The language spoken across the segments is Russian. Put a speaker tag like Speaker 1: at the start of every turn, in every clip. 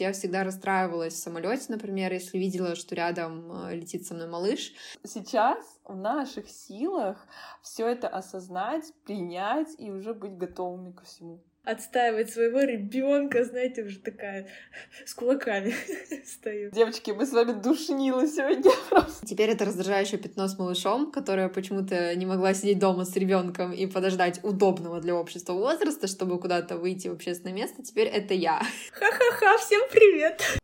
Speaker 1: Я всегда расстраивалась в самолете, например, если видела, что рядом э, летит со мной малыш.
Speaker 2: Сейчас в наших силах все это осознать, принять и уже быть готовыми ко всему
Speaker 3: отстаивать своего ребенка, знаете, уже такая с кулаками стою.
Speaker 2: Девочки, мы с вами душнило сегодня просто.
Speaker 1: Теперь это раздражающее пятно с малышом, которое почему-то не могла сидеть дома с ребенком и подождать удобного для общества возраста, чтобы куда-то выйти в общественное место. Теперь это я.
Speaker 3: Ха-ха-ха, всем привет!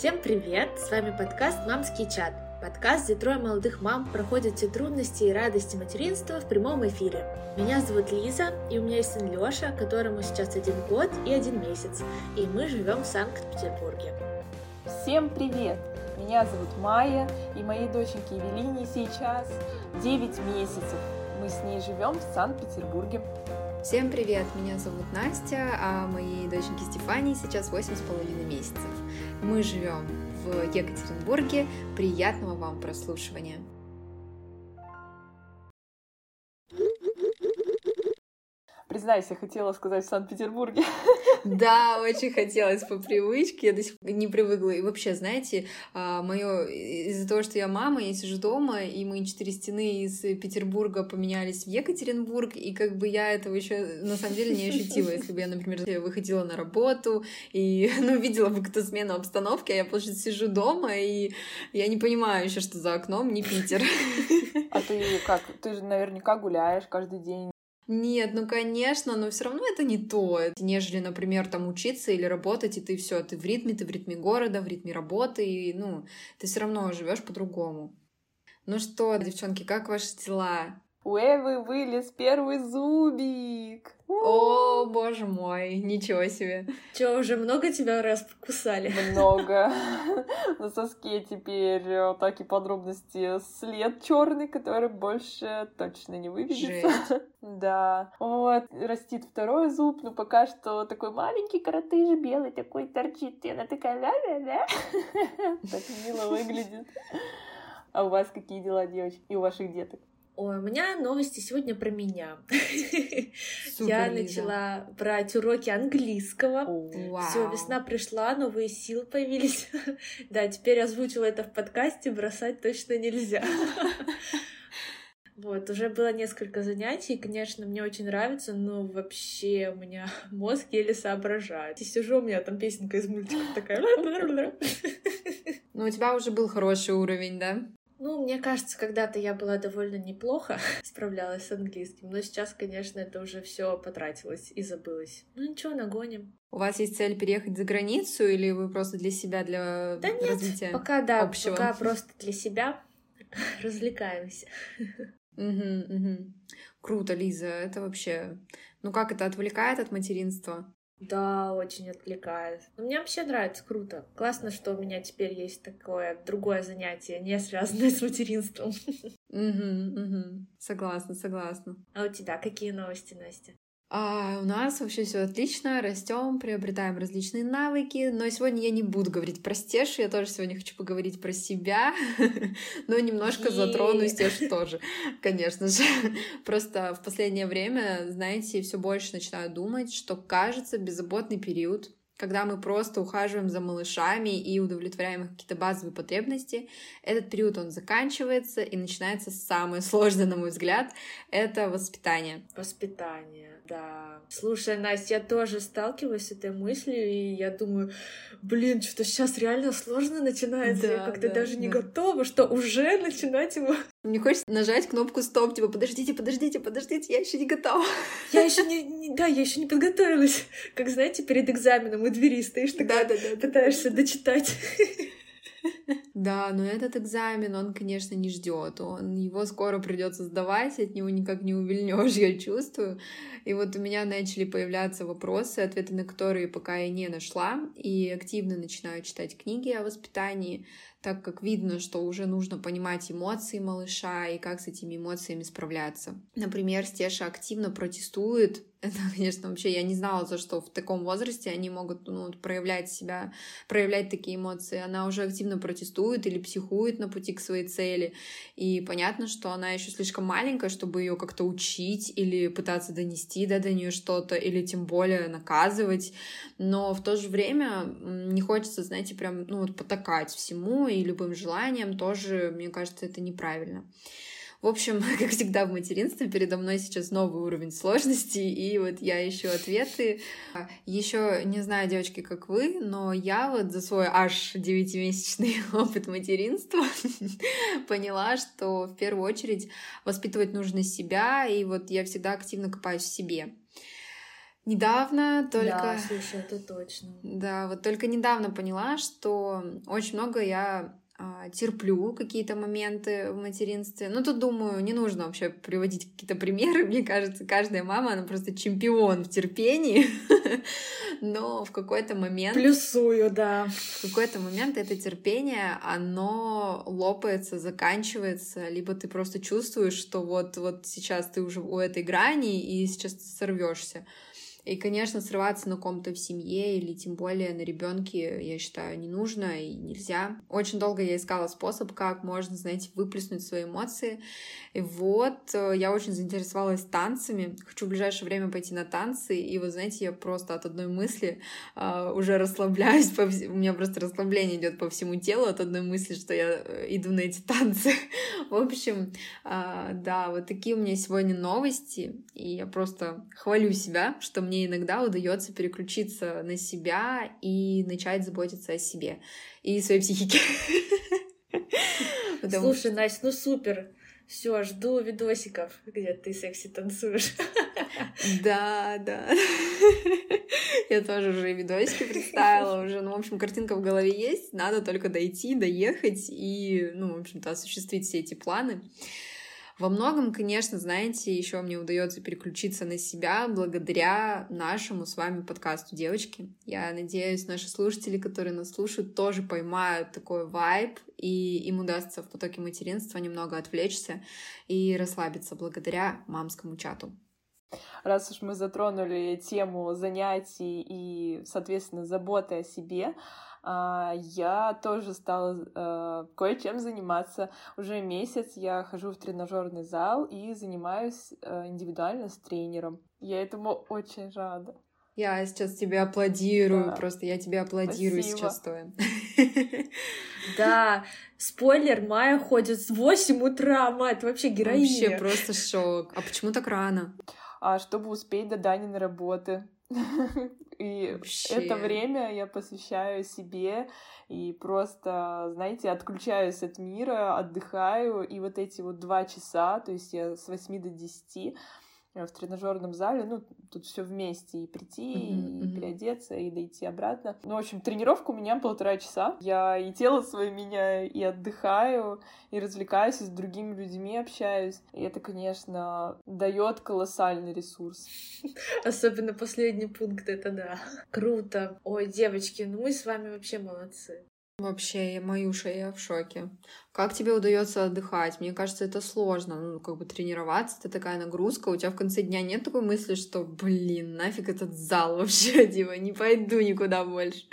Speaker 3: Всем привет! С вами подкаст «Мамский чат». Подкаст, где трое молодых мам проходят все трудности и радости материнства в прямом эфире. Меня зовут Лиза, и у меня есть сын Леша, которому сейчас один год и один месяц, и мы живем в Санкт-Петербурге.
Speaker 2: Всем привет! Меня зовут Майя, и моей доченьке Евелине сейчас 9 месяцев. Мы с ней живем в Санкт-Петербурге.
Speaker 1: Всем привет, меня зовут Настя, а моей доченьке Стефании сейчас 8,5 месяцев. Мы живем в Екатеринбурге. Приятного вам прослушивания!
Speaker 2: Признайся, хотела сказать в Санкт-Петербурге.
Speaker 1: Да, очень хотелось по привычке, я до сих пор не привыкла. И вообще, знаете, а, мое из-за того, что я мама, я сижу дома, и мои четыре стены из Петербурга поменялись в Екатеринбург, и как бы я этого еще на самом деле не ощутила, если бы я, например, выходила на работу и, ну, видела бы какую-то смену обстановки, а я, получается, сижу дома, и я не понимаю еще, что за окном не Питер.
Speaker 2: А ты как? Ты же наверняка гуляешь каждый день
Speaker 1: нет, ну конечно, но все равно это не то, нежели, например, там учиться или работать, и ты все, ты в ритме, ты в ритме города, в ритме работы, и ну, ты все равно живешь по-другому. Ну что, девчонки, как ваши дела?
Speaker 2: У Эвы вылез первый зубик.
Speaker 1: О, боже мой, ничего себе.
Speaker 3: Че, уже много тебя раз покусали?
Speaker 2: Много. На соске теперь э, такие подробности след черный, который больше точно не выведется. Да. Вот, растит второй зуб, но пока что такой маленький коротыш белый такой торчит. И она такая ля-ля-ля. Так мило выглядит. А у вас какие дела, девочки? И у ваших деток?
Speaker 3: Ой, у меня новости сегодня про меня. Супер, Я начала брать уроки английского. Все, весна пришла, новые силы появились. да, теперь озвучила это в подкасте, бросать точно нельзя. Вот, уже было несколько занятий, конечно, мне очень нравится, но вообще у меня мозг еле соображает. И сижу, у меня там песенка из мультика такая.
Speaker 1: Ну, у тебя уже был хороший уровень, да?
Speaker 3: Ну, мне кажется, когда-то я была довольно неплохо справлялась с английским, но сейчас, конечно, это уже все потратилось и забылось. Ну ничего, нагоним.
Speaker 1: У вас есть цель переехать за границу или вы просто для себя, для
Speaker 3: да нет,
Speaker 1: развития
Speaker 3: пока да,
Speaker 1: общего?
Speaker 3: пока просто для себя развлекаемся.
Speaker 1: Угу, угу. Круто, Лиза, это вообще... Ну как это отвлекает от материнства?
Speaker 3: Да, очень отвлекает. Но мне вообще нравится, круто. Классно, что у меня теперь есть такое другое занятие, не связанное с материнством.
Speaker 1: Угу, угу. Согласна, согласна.
Speaker 3: А у тебя какие новости, Настя?
Speaker 1: А у нас вообще все отлично, растем, приобретаем различные навыки. Но сегодня я не буду говорить про Стеж, я тоже сегодня хочу поговорить про себя, но немножко затрону Стеж тоже, конечно же. Просто в последнее время, знаете, все больше начинаю думать, что кажется беззаботный период когда мы просто ухаживаем за малышами и удовлетворяем их какие-то базовые потребности, этот период он заканчивается и начинается самое сложное, на мой взгляд, это воспитание.
Speaker 3: Воспитание, да. Слушай, Настя, я тоже сталкиваюсь с этой мыслью, и я думаю, блин, что-то сейчас реально сложно начинается, да, я как-то да, даже да. не готова, что уже начинать его
Speaker 1: мне хочется нажать кнопку стоп, типа, подождите, подождите, подождите, я еще не готова.
Speaker 3: Я еще не, не да, я еще не подготовилась. Как знаете, перед экзаменом у двери стоишь, такая, да, да, да, пытаешься дочитать.
Speaker 1: Да, но этот экзамен, он, конечно, не ждет. Он его скоро придется сдавать, от него никак не увильнешь, я чувствую. И вот у меня начали появляться вопросы, ответы на которые пока я не нашла, и активно начинаю читать книги о воспитании, так как видно, что уже нужно понимать эмоции малыша и как с этими эмоциями справляться. Например, Стеша активно протестует. Это, конечно, вообще я не знала, за что в таком возрасте они могут ну, проявлять себя, проявлять такие эмоции. Она уже активно протестует или психует на пути к своей цели. И понятно, что она еще слишком маленькая, чтобы ее как-то учить или пытаться донести да, до нее что-то, или тем более наказывать. Но в то же время не хочется, знаете, прям ну, вот потакать всему и любым желаниям тоже, мне кажется, это неправильно. В общем, как всегда в материнстве, передо мной сейчас новый уровень сложности, и вот я ищу ответы. Еще не знаю, девочки, как вы, но я вот за свой аж девятимесячный опыт материнства поняла, что в первую очередь воспитывать нужно себя, и вот я всегда активно копаюсь в себе. Недавно только...
Speaker 3: Да, слушай, это точно.
Speaker 1: Да, вот только недавно поняла, что очень много я а, терплю какие-то моменты в материнстве. Ну, тут, думаю, не нужно вообще приводить какие-то примеры. Мне кажется, каждая мама, она просто чемпион в терпении. Но в какой-то момент...
Speaker 3: Плюсую, да.
Speaker 1: В какой-то момент это терпение, оно лопается, заканчивается, либо ты просто чувствуешь, что вот, вот сейчас ты уже у этой грани, и сейчас ты сорвешься. И, конечно, срываться на ком-то в семье или тем более на ребенке, я считаю, не нужно и нельзя. Очень долго я искала способ, как можно, знаете, выплеснуть свои эмоции. И вот э, я очень заинтересовалась танцами. Хочу в ближайшее время пойти на танцы. И вот, знаете, я просто от одной мысли uh, уже расслабляюсь. По вс... У меня просто расслабление идет по всему телу от одной мысли, что я э, иду на эти танцы. в общем, uh, да, вот такие у меня сегодня новости. И я просто хвалю себя, что мне иногда удается переключиться на себя и начать заботиться о себе и своей психике.
Speaker 3: Слушай, Настя, ну супер. Все, жду видосиков, где ты секси танцуешь.
Speaker 1: Да, да. Я тоже уже видосики представила, уже, ну, в общем, картинка в голове есть, надо только дойти, доехать и, ну, в общем-то, осуществить все эти планы. Во многом, конечно, знаете, еще мне удается переключиться на себя благодаря нашему с вами подкасту «Девочки». Я надеюсь, наши слушатели, которые нас слушают, тоже поймают такой вайб, и им удастся в потоке материнства немного отвлечься и расслабиться благодаря мамскому чату.
Speaker 2: Раз уж мы затронули тему занятий и, соответственно, заботы о себе, я тоже стала э, кое-чем заниматься. Уже месяц я хожу в тренажерный зал и занимаюсь э, индивидуально с тренером. Я этому очень рада.
Speaker 1: Я сейчас тебе аплодирую, да. просто я тебе аплодирую Спасибо. сейчас стоя.
Speaker 3: Да, спойлер, Майя ходит с 8 утра, мать, вообще героиня.
Speaker 1: Вообще просто шок. А почему так рано?
Speaker 2: А чтобы успеть до Даниной работы. И Вообще. это время я посвящаю себе и просто, знаете, отключаюсь от мира, отдыхаю. И вот эти вот два часа, то есть я с 8 до 10 Э, в тренажерном зале, ну, тут все вместе, и прийти, mm-hmm, и переодеться, и дойти обратно. Ну, в общем, тренировка у меня полтора часа. Я и тело свое меняю, и отдыхаю, и развлекаюсь, и с другими людьми общаюсь. И это, конечно, дает колоссальный ресурс.
Speaker 3: Особенно последний пункт, это да. Круто. Ой, девочки, ну мы с вами вообще молодцы.
Speaker 1: Вообще, Маюша, я в шоке. Как тебе удается отдыхать? Мне кажется, это сложно. Ну, как бы тренироваться, это такая нагрузка. У тебя в конце дня нет такой мысли, что, блин, нафиг этот зал вообще, типа, не пойду никуда больше.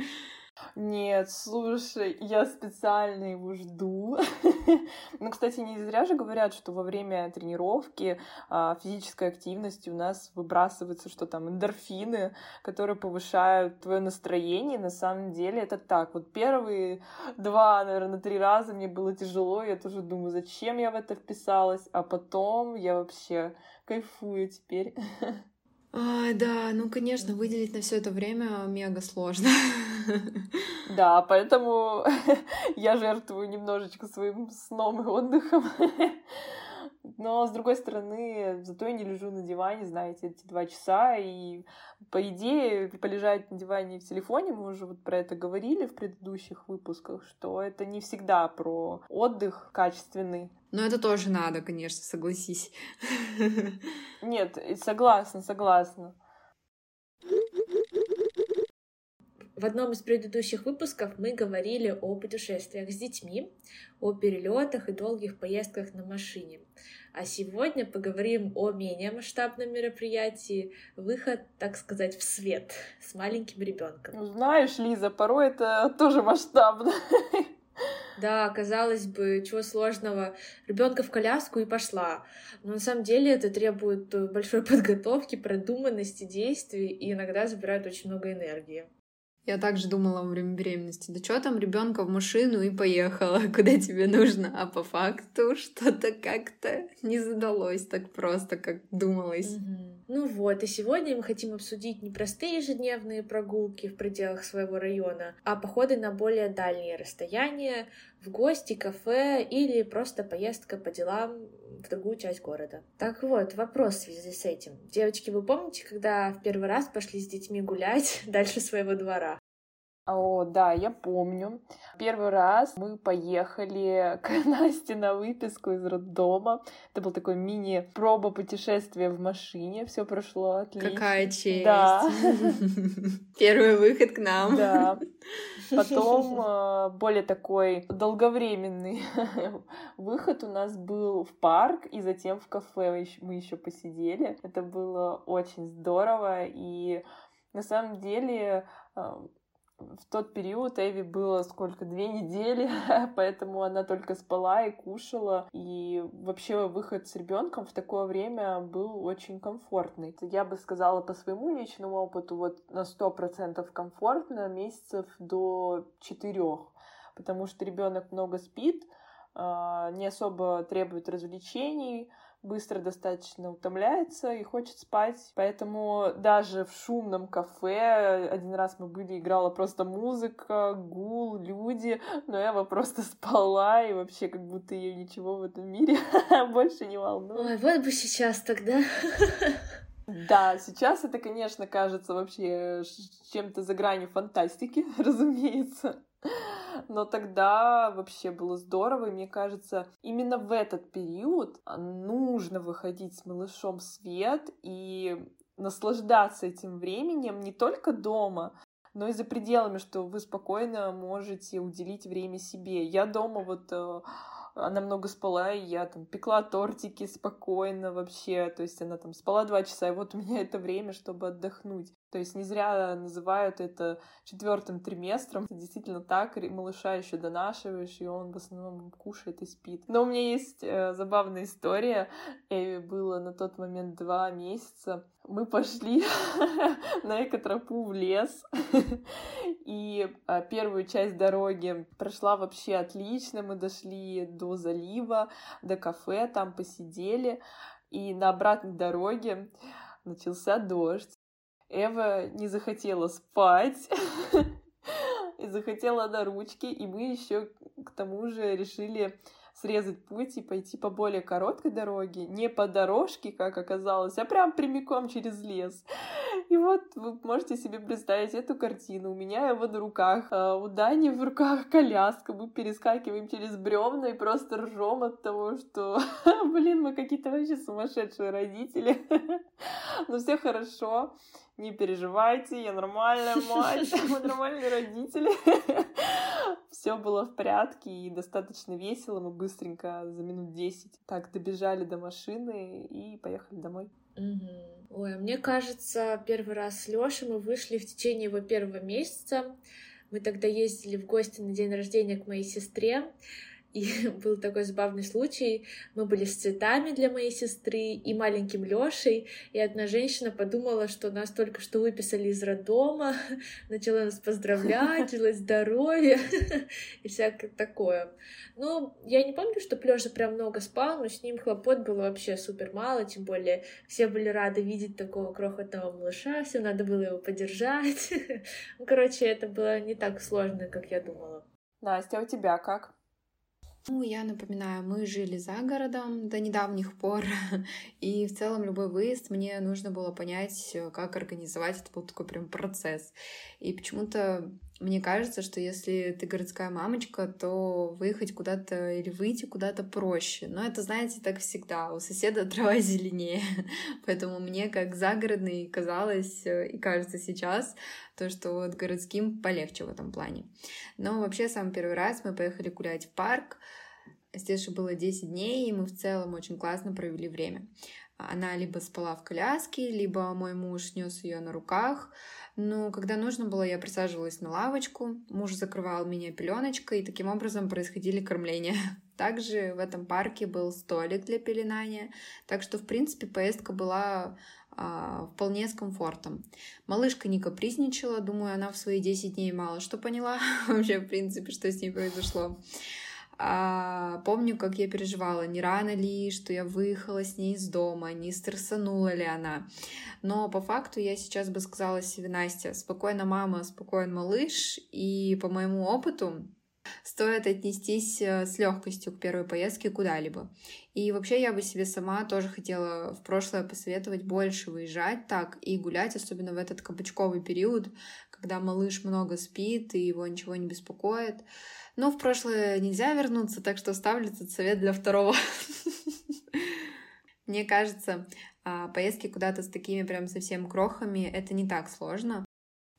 Speaker 2: Нет, слушай, я специально его жду. ну, кстати, не зря же говорят, что во время тренировки а, физической активности у нас выбрасываются что там, эндорфины, которые повышают твое настроение. На самом деле это так. Вот первые два, наверное, три раза мне было тяжело. Я тоже думаю, зачем я в это вписалась. А потом я вообще кайфую теперь.
Speaker 1: А, да, ну, конечно, выделить на все это время мега сложно.
Speaker 2: Да, поэтому я жертвую немножечко своим сном и отдыхом. Но, с другой стороны, зато я не лежу на диване, знаете, эти два часа, и, по идее, полежать на диване в телефоне, мы уже вот про это говорили в предыдущих выпусках, что это не всегда про отдых качественный.
Speaker 1: Но это тоже надо, конечно, согласись.
Speaker 2: Нет, согласна, согласна.
Speaker 3: В одном из предыдущих выпусков мы говорили о путешествиях с детьми, о перелетах и долгих поездках на машине. А сегодня поговорим о менее масштабном мероприятии выход, так сказать, в свет с маленьким ребенком.
Speaker 2: Знаешь, Лиза, порой это тоже масштабно.
Speaker 3: Да, казалось бы, чего сложного. Ребенка в коляску и пошла. Но на самом деле это требует большой подготовки, продуманности действий и иногда забирает очень много энергии.
Speaker 1: Я также думала во время беременности, да что там, ребенка в машину и поехала, куда тебе нужно. А по факту что-то как-то не задалось так просто, как думалось.
Speaker 3: Угу. Ну вот, и сегодня мы хотим обсудить не простые ежедневные прогулки в пределах своего района, а походы на более дальние расстояния, в гости, кафе или просто поездка по делам в другую часть города. Так вот, вопрос в связи с этим. Девочки, вы помните, когда в первый раз пошли с детьми гулять дальше своего двора?
Speaker 2: О, да, я помню. Первый раз мы поехали к Насте на выписку из роддома. Это был такой мини-проба путешествия в машине. Все прошло отлично.
Speaker 1: Какая честь!
Speaker 2: Да.
Speaker 1: Первый выход к нам.
Speaker 2: Да. Потом э, более такой долговременный выход у нас был в парк и затем в кафе мы еще посидели. Это было очень здорово и на самом деле э, в тот период Эви было сколько, две недели, поэтому она только спала и кушала. И вообще выход с ребенком в такое время был очень комфортный. Я бы сказала по своему личному опыту, вот на сто процентов комфортно месяцев до четырех, потому что ребенок много спит, а, не особо требует развлечений, быстро достаточно утомляется и хочет спать. Поэтому даже в шумном кафе один раз мы были, играла просто музыка, гул, люди, но Эва просто спала и вообще как будто ее ничего в этом мире больше не волнует.
Speaker 3: Ой, вот бы сейчас тогда.
Speaker 2: Да, сейчас это, конечно, кажется вообще чем-то за гранью фантастики, разумеется. Но тогда вообще было здорово, и мне кажется, именно в этот период нужно выходить с малышом в свет и наслаждаться этим временем не только дома, но и за пределами, что вы спокойно можете уделить время себе. Я дома вот э, она много спала, и я там пекла тортики спокойно вообще, то есть она там спала два часа, и вот у меня это время, чтобы отдохнуть. То есть не зря называют это четвертым триместром. Это действительно так, малыша еще донашиваешь, и он в основном кушает и спит. Но у меня есть э, забавная история. Эви было на тот момент два месяца. Мы пошли на экотропу в лес, и а, первую часть дороги прошла вообще отлично. Мы дошли до залива, до кафе, там посидели, и на обратной дороге начался дождь. Эва не захотела спать и захотела на ручки, и мы еще к тому же решили срезать путь и пойти по более короткой дороге, не по дорожке, как оказалось, а прям прямиком через лес. И вот вы можете себе представить эту картину. У меня его на руках, а у Дани в руках коляска. Мы перескакиваем через бревна и просто ржем от того, что, блин, мы какие-то вообще сумасшедшие родители. Но все хорошо не переживайте, я нормальная мать, мы нормальные родители. Все было в порядке и достаточно весело. Мы быстренько за минут 10 так добежали до машины и поехали домой.
Speaker 3: Угу. Ой, мне кажется, первый раз с Лёшей мы вышли в течение его первого месяца. Мы тогда ездили в гости на день рождения к моей сестре. И был такой забавный случай. Мы были с цветами для моей сестры и маленьким Лешей, и одна женщина подумала, что нас только что выписали из роддома, начала нас поздравлять, желать здоровья и всякое такое. Ну, я не помню, что Лёша прям много спал, но с ним хлопот было вообще супер мало, тем более все были рады видеть такого крохотного малыша, все надо было его поддержать. Ну, короче, это было не так сложно, как я думала.
Speaker 2: Настя, а у тебя как?
Speaker 1: Ну, я напоминаю, мы жили за городом до недавних пор, и в целом любой выезд мне нужно было понять, э, как организовать. Это был такой прям процесс. И почему-то мне кажется, что если ты городская мамочка, то выехать куда-то или выйти куда-то проще. Но это, знаете, так всегда. У соседа трава зеленее. Поэтому мне, как загородный, казалось э, и кажется сейчас, то, что вот городским полегче в этом плане. Но вообще, самый первый раз мы поехали гулять в парк. Стеше было 10 дней, и мы в целом очень классно провели время. Она либо спала в коляске, либо мой муж нес ее на руках. Но когда нужно было, я присаживалась на лавочку, муж закрывал меня пеленочкой, и таким образом происходили кормления. Также в этом парке был столик для пеленания, так что, в принципе, поездка была а, вполне с комфортом. Малышка не капризничала, думаю, она в свои 10 дней мало что поняла вообще, в принципе, что с ней произошло. А, помню, как я переживала, не рано ли, что я выехала с ней из дома, не стрессанула ли она. Но по факту я сейчас бы сказала себе, Настя, спокойно мама, спокойно малыш, и по моему опыту стоит отнестись э, с легкостью к первой поездке куда-либо. И вообще я бы себе сама тоже хотела в прошлое посоветовать больше выезжать так и гулять, особенно в этот кабачковый период, когда малыш много спит и его ничего не беспокоит. Но в прошлое нельзя вернуться, так что ставлю этот совет для второго. Мне кажется, а, поездки куда-то с такими прям совсем крохами — это не так сложно.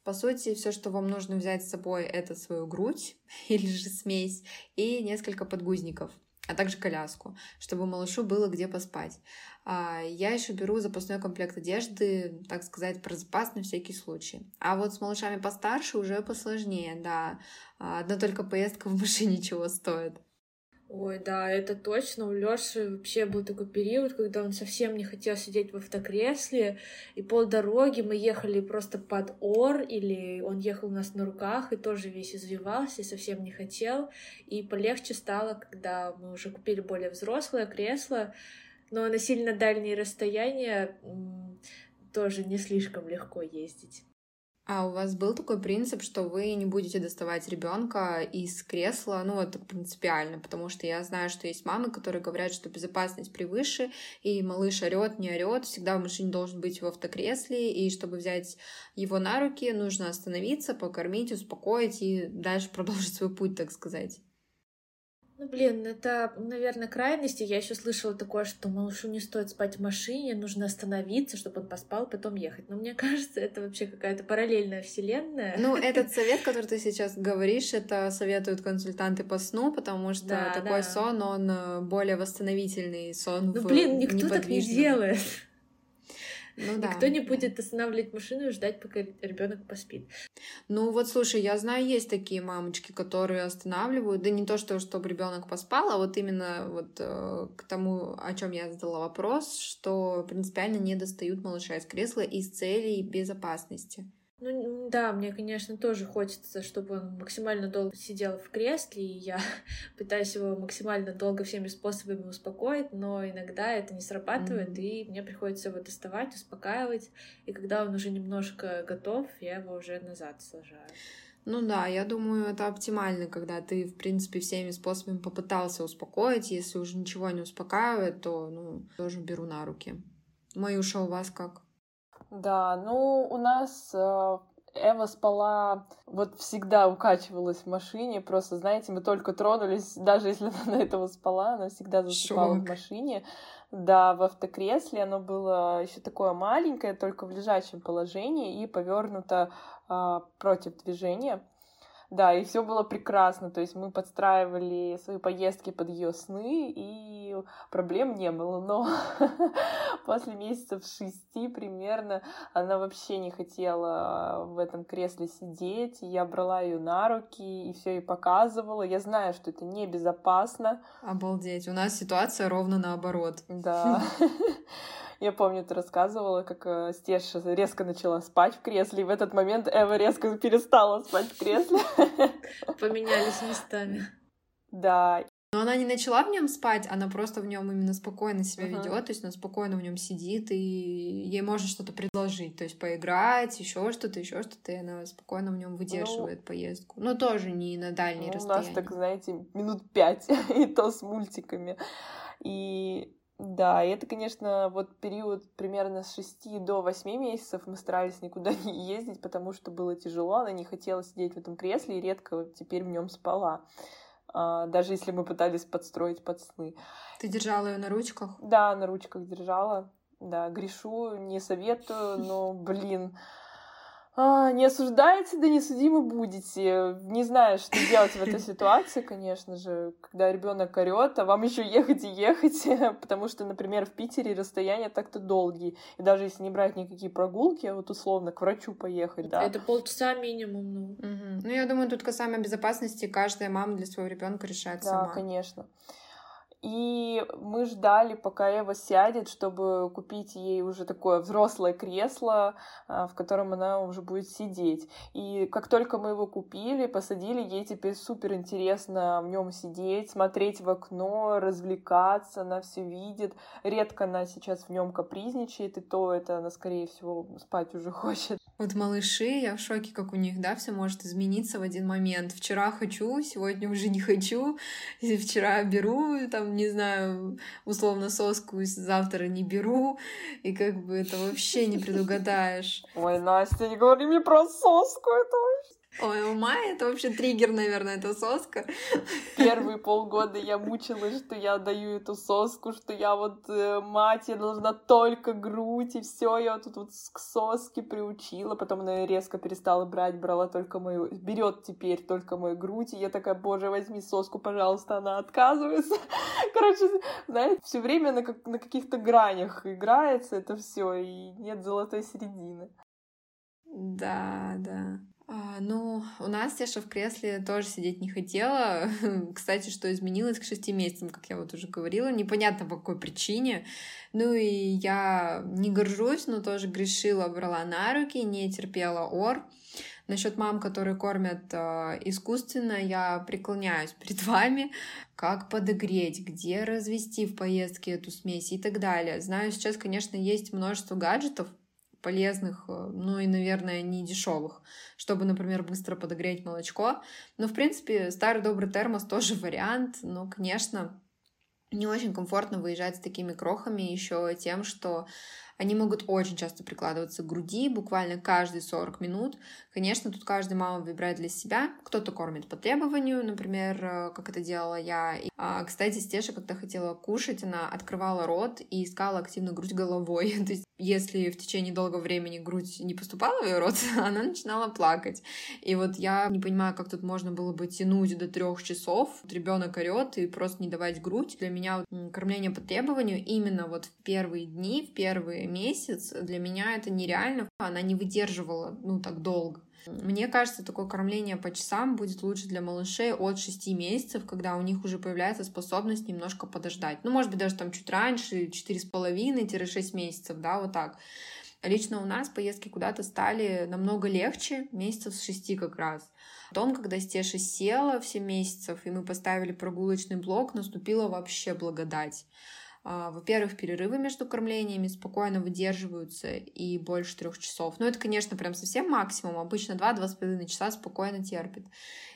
Speaker 1: По сути, все, что вам нужно взять с собой, это свою грудь или же смесь и несколько подгузников — а также коляску, чтобы малышу было где поспать. А, я еще беру запасной комплект одежды, так сказать, про запас на всякий случай. А вот с малышами постарше уже посложнее, да. А, одна только поездка в машине чего стоит.
Speaker 3: Ой, да, это точно. У Лёши вообще был такой период, когда он совсем не хотел сидеть в автокресле, и полдороги мы ехали просто под ор, или он ехал у нас на руках и тоже весь извивался, и совсем не хотел. И полегче стало, когда мы уже купили более взрослое кресло, но на сильно дальние расстояния тоже не слишком легко ездить.
Speaker 1: А у вас был такой принцип, что вы не будете доставать ребенка из кресла, ну вот принципиально, потому что я знаю, что есть мамы, которые говорят, что безопасность превыше, и малыш орет, не орет, всегда в машине должен быть в автокресле, и чтобы взять его на руки, нужно остановиться, покормить, успокоить и дальше продолжить свой путь, так сказать.
Speaker 3: Ну, блин, это, наверное, крайности. Я еще слышала такое, что малышу не стоит спать в машине, нужно остановиться, чтобы он поспал, потом ехать. Но мне кажется, это вообще какая-то параллельная вселенная.
Speaker 1: Ну, этот совет, который ты сейчас говоришь, это советуют консультанты по сну, потому что да, такой да. сон, он э, более восстановительный сон.
Speaker 3: Ну, блин, никто так не делает. Ну да. Никто не будет останавливать машину и ждать, пока ребенок поспит.
Speaker 1: Ну вот слушай, я знаю, есть такие мамочки, которые останавливают, да не то, что чтобы ребенок поспал, а вот именно вот э, к тому, о чем я задала вопрос, что принципиально не достают малыша из кресла из целей безопасности.
Speaker 3: Ну да, мне, конечно, тоже хочется, чтобы он максимально долго сидел в кресле, и я пытаюсь его максимально долго всеми способами успокоить, но иногда это не срабатывает, mm-hmm. и мне приходится его доставать, успокаивать, и когда он уже немножко готов, я его уже назад сажаю.
Speaker 1: Ну да, я думаю, это оптимально, когда ты, в принципе, всеми способами попытался успокоить. Если уже ничего не успокаивает, то, ну, тоже беру на руки. Маюша, у вас как?
Speaker 2: Да, ну у нас э, Эва спала, вот всегда укачивалась в машине, просто, знаете, мы только тронулись, даже если она до этого спала, она всегда засыпала Шок. в машине. Да, в автокресле оно было еще такое маленькое, только в лежачем положении и повернуто э, против движения. Да, и все было прекрасно. То есть мы подстраивали свои поездки под ее сны, и проблем не было. Но после месяцев шести примерно она вообще не хотела в этом кресле сидеть. Я брала ее на руки и все ей показывала. Я знаю, что это небезопасно.
Speaker 1: Обалдеть. У нас ситуация ровно наоборот.
Speaker 2: Да. Я помню, ты рассказывала, как э, Стеша резко начала спать в кресле, и в этот момент Эва резко перестала спать в кресле.
Speaker 3: Поменялись местами.
Speaker 2: Да.
Speaker 1: Но она не начала в нем спать, она просто в нем именно спокойно себя uh-huh. ведет, то есть она спокойно в нем сидит, и ей можно что-то предложить, то есть поиграть, еще что-то, еще что-то, и она спокойно в нем выдерживает ну, поездку. Но тоже не на дальние ну, расстояния.
Speaker 2: У нас так, знаете, минут пять, и то с мультиками. И да, и это, конечно, вот период примерно с 6 до 8 месяцев мы старались никуда не ездить, потому что было тяжело, она не хотела сидеть в этом кресле и редко теперь в нем спала. А, даже если мы пытались подстроить под сны.
Speaker 1: Ты держала ее на ручках?
Speaker 2: Да, на ручках держала. Да, грешу, не советую, но, блин, а, не осуждаете, да не судимы будете. Не знаю, что делать в этой ситуации, конечно же, когда ребенок орет, а вам еще ехать и ехать, потому что, например, в Питере расстояния так-то долгие. И даже если не брать никакие прогулки, а вот условно к врачу поехать, да.
Speaker 3: Это полчаса минимум, ну.
Speaker 1: Угу. Ну, я думаю, тут касаемо безопасности каждая мама для своего ребенка решает
Speaker 2: да,
Speaker 1: сама.
Speaker 2: Да, конечно. И мы ждали, пока Эва сядет, чтобы купить ей уже такое взрослое кресло, а, в котором она уже будет сидеть. И как только мы его купили, посадили, ей теперь супер интересно в нем сидеть, смотреть в окно, развлекаться, она все видит. Редко она сейчас в нем капризничает, и то это она, скорее всего, спать уже хочет.
Speaker 1: Вот малыши, я в шоке, как у них, да, все может измениться в один момент. Вчера хочу, сегодня уже не хочу, вчера беру, там, не знаю, условно соску, завтра не беру, и как бы это вообще не предугадаешь.
Speaker 2: Ой, Настя, не говори мне про соску, это вообще
Speaker 1: Ой, у Майи это вообще триггер, наверное, это соска.
Speaker 2: Первые полгода я мучилась, что я даю эту соску, что я вот э, мать, я должна только грудь, и все, я тут вот к соске приучила. Потом она резко перестала брать, брала только мою, берет теперь только мою грудь, и я такая, боже, возьми соску, пожалуйста, она отказывается. Короче, знаете, все время на, как, на каких-то гранях играется это все, и нет золотой середины.
Speaker 1: Да, да. А, ну, у нас Теша в кресле тоже сидеть не хотела. Кстати, что изменилось к шести месяцам, как я вот уже говорила. Непонятно по какой причине. Ну и я не горжусь, но тоже грешила, брала на руки, не терпела ор. Насчет мам, которые кормят э, искусственно, я преклоняюсь перед вами. Как подогреть, где развести в поездке эту смесь и так далее. Знаю, сейчас, конечно, есть множество гаджетов, полезных, э, ну и, наверное, не дешевых, чтобы, например, быстро подогреть молочко. Но, в принципе, старый добрый термос тоже вариант, но, конечно, не очень комфортно выезжать с такими крохами еще тем, что они могут очень часто прикладываться к груди, буквально каждые 40 минут. Конечно, тут каждая мама выбирает для себя. Кто-то кормит по требованию, например, э, как это делала я. А, кстати, Стеша, когда хотела кушать, она открывала рот и искала активно грудь головой. То есть, если в течение долгого времени грудь не поступала в ее рот, она начинала плакать. И вот я не понимаю, как тут можно было бы тянуть до трех часов. Ребенок орет и просто не давать грудь. Для меня кормление по требованию именно вот в первые дни, в первые месяц для меня это нереально. Она не выдерживала, ну, так долго. Мне кажется, такое кормление по часам будет лучше для малышей от 6 месяцев, когда у них уже появляется способность немножко подождать. Ну, может быть, даже там чуть раньше, 4,5-6 месяцев, да, вот так. Лично у нас поездки куда-то стали намного легче, месяцев с 6 как раз. Потом, когда Стеша села в 7 месяцев, и мы поставили прогулочный блок, наступила вообще благодать. А, во-первых, перерывы между кормлениями спокойно выдерживаются и больше трех часов. Но это, конечно, прям совсем максимум. Обычно 2-2,5 часа спокойно терпит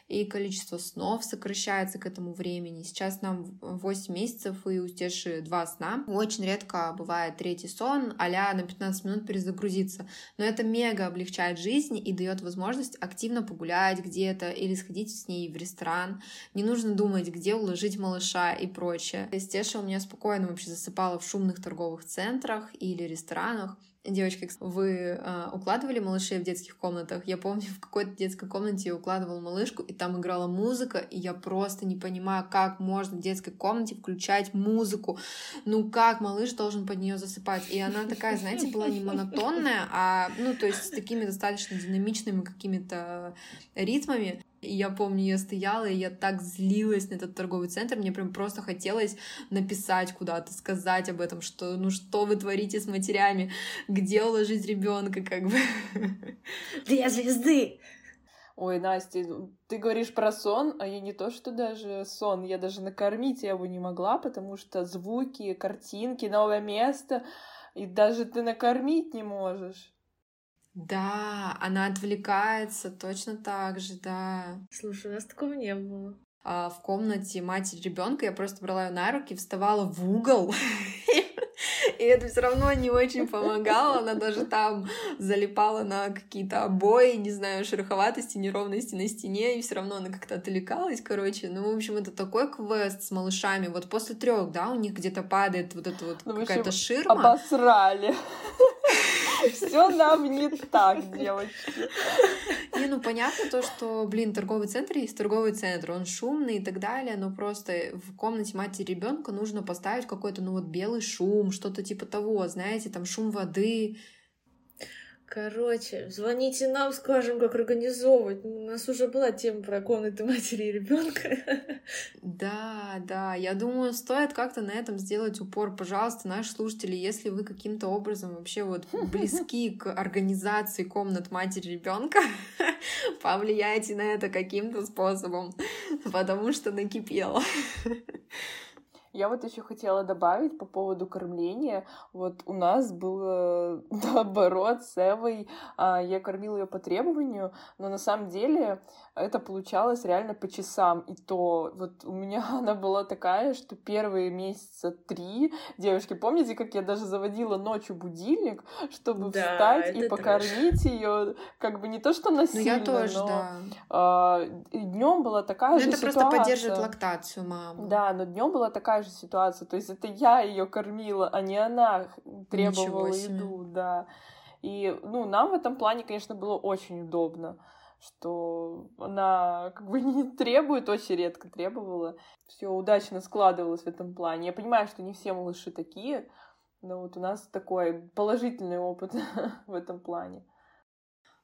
Speaker 1: и количество снов сокращается к этому времени. Сейчас нам 8 месяцев, и у Стеши 2 сна. Очень редко бывает третий сон, а на 15 минут перезагрузиться. Но это мега облегчает жизнь и дает возможность активно погулять где-то или сходить с ней в ресторан. Не нужно думать, где уложить малыша и прочее. Стеша у меня спокойно вообще засыпала в шумных торговых центрах или ресторанах. Девочки, вы э, укладывали малышей в детских комнатах? Я помню, в какой-то детской комнате я укладывала малышку, и там играла музыка, и я просто не понимаю, как можно в детской комнате включать музыку. Ну, как малыш должен под нее засыпать? И она такая, знаете, была не монотонная, а, ну, то есть с такими достаточно динамичными какими-то ритмами. И я помню, я стояла, и я так злилась на этот торговый центр, мне прям просто хотелось написать куда-то, сказать об этом, что ну что вы творите с матерями, где уложить ребенка, как бы.
Speaker 3: Две звезды!
Speaker 2: Ой, Настя, ты говоришь про сон, а я не то, что даже сон, я даже накормить его не могла, потому что звуки, картинки, новое место, и даже ты накормить не можешь.
Speaker 1: Да, она отвлекается точно так же, да.
Speaker 3: Слушай, у нас такого не было.
Speaker 1: А в комнате матери ребенка я просто брала ее на руки, вставала в угол. И это все равно не очень помогало. Она даже там залипала на какие-то обои, не знаю, шероховатости, неровности на стене, и все равно она как-то отвлекалась, короче. Ну, в общем, это такой квест с малышами. Вот после трех, да, у них где-то падает вот эта вот ну, какая-то ширма.
Speaker 2: Обосрали. Все нам не так, девочки.
Speaker 1: Не, ну понятно то, что, блин, торговый центр есть торговый центр, он шумный и так далее, но просто в комнате матери ребенка нужно поставить какой-то, ну вот, белый шум, что-то типа того, знаете, там шум воды,
Speaker 3: Короче, звоните нам, скажем, как организовывать. У нас уже была тема про комнаты матери и ребенка.
Speaker 1: Да, да. Я думаю, стоит как-то на этом сделать упор. Пожалуйста, наши слушатели, если вы каким-то образом вообще вот близки к организации комнат матери ребенка, повлияйте на это каким-то способом, потому что накипело.
Speaker 2: Я вот еще хотела добавить по поводу кормления. Вот у нас было наоборот с Эвой. А, я кормила ее по требованию, но на самом деле это получалось реально по часам. И то вот у меня она была такая, что первые месяца три, девушки, помните, как я даже заводила ночью будильник, чтобы да, встать и покормить ее, как бы не то что насильно, ну, я тоже, но да. а, днем была такая но же
Speaker 1: это
Speaker 2: ситуация. Это
Speaker 1: просто поддерживает лактацию мамы.
Speaker 2: Да, но днем была такая же ситуация. То есть это я ее кормила, а не она требовала еду, да. И, ну, нам в этом плане, конечно, было очень удобно, что она как бы не требует, очень редко требовала. Все удачно складывалось в этом плане. Я понимаю, что не все малыши такие, но вот у нас такой положительный опыт в этом плане.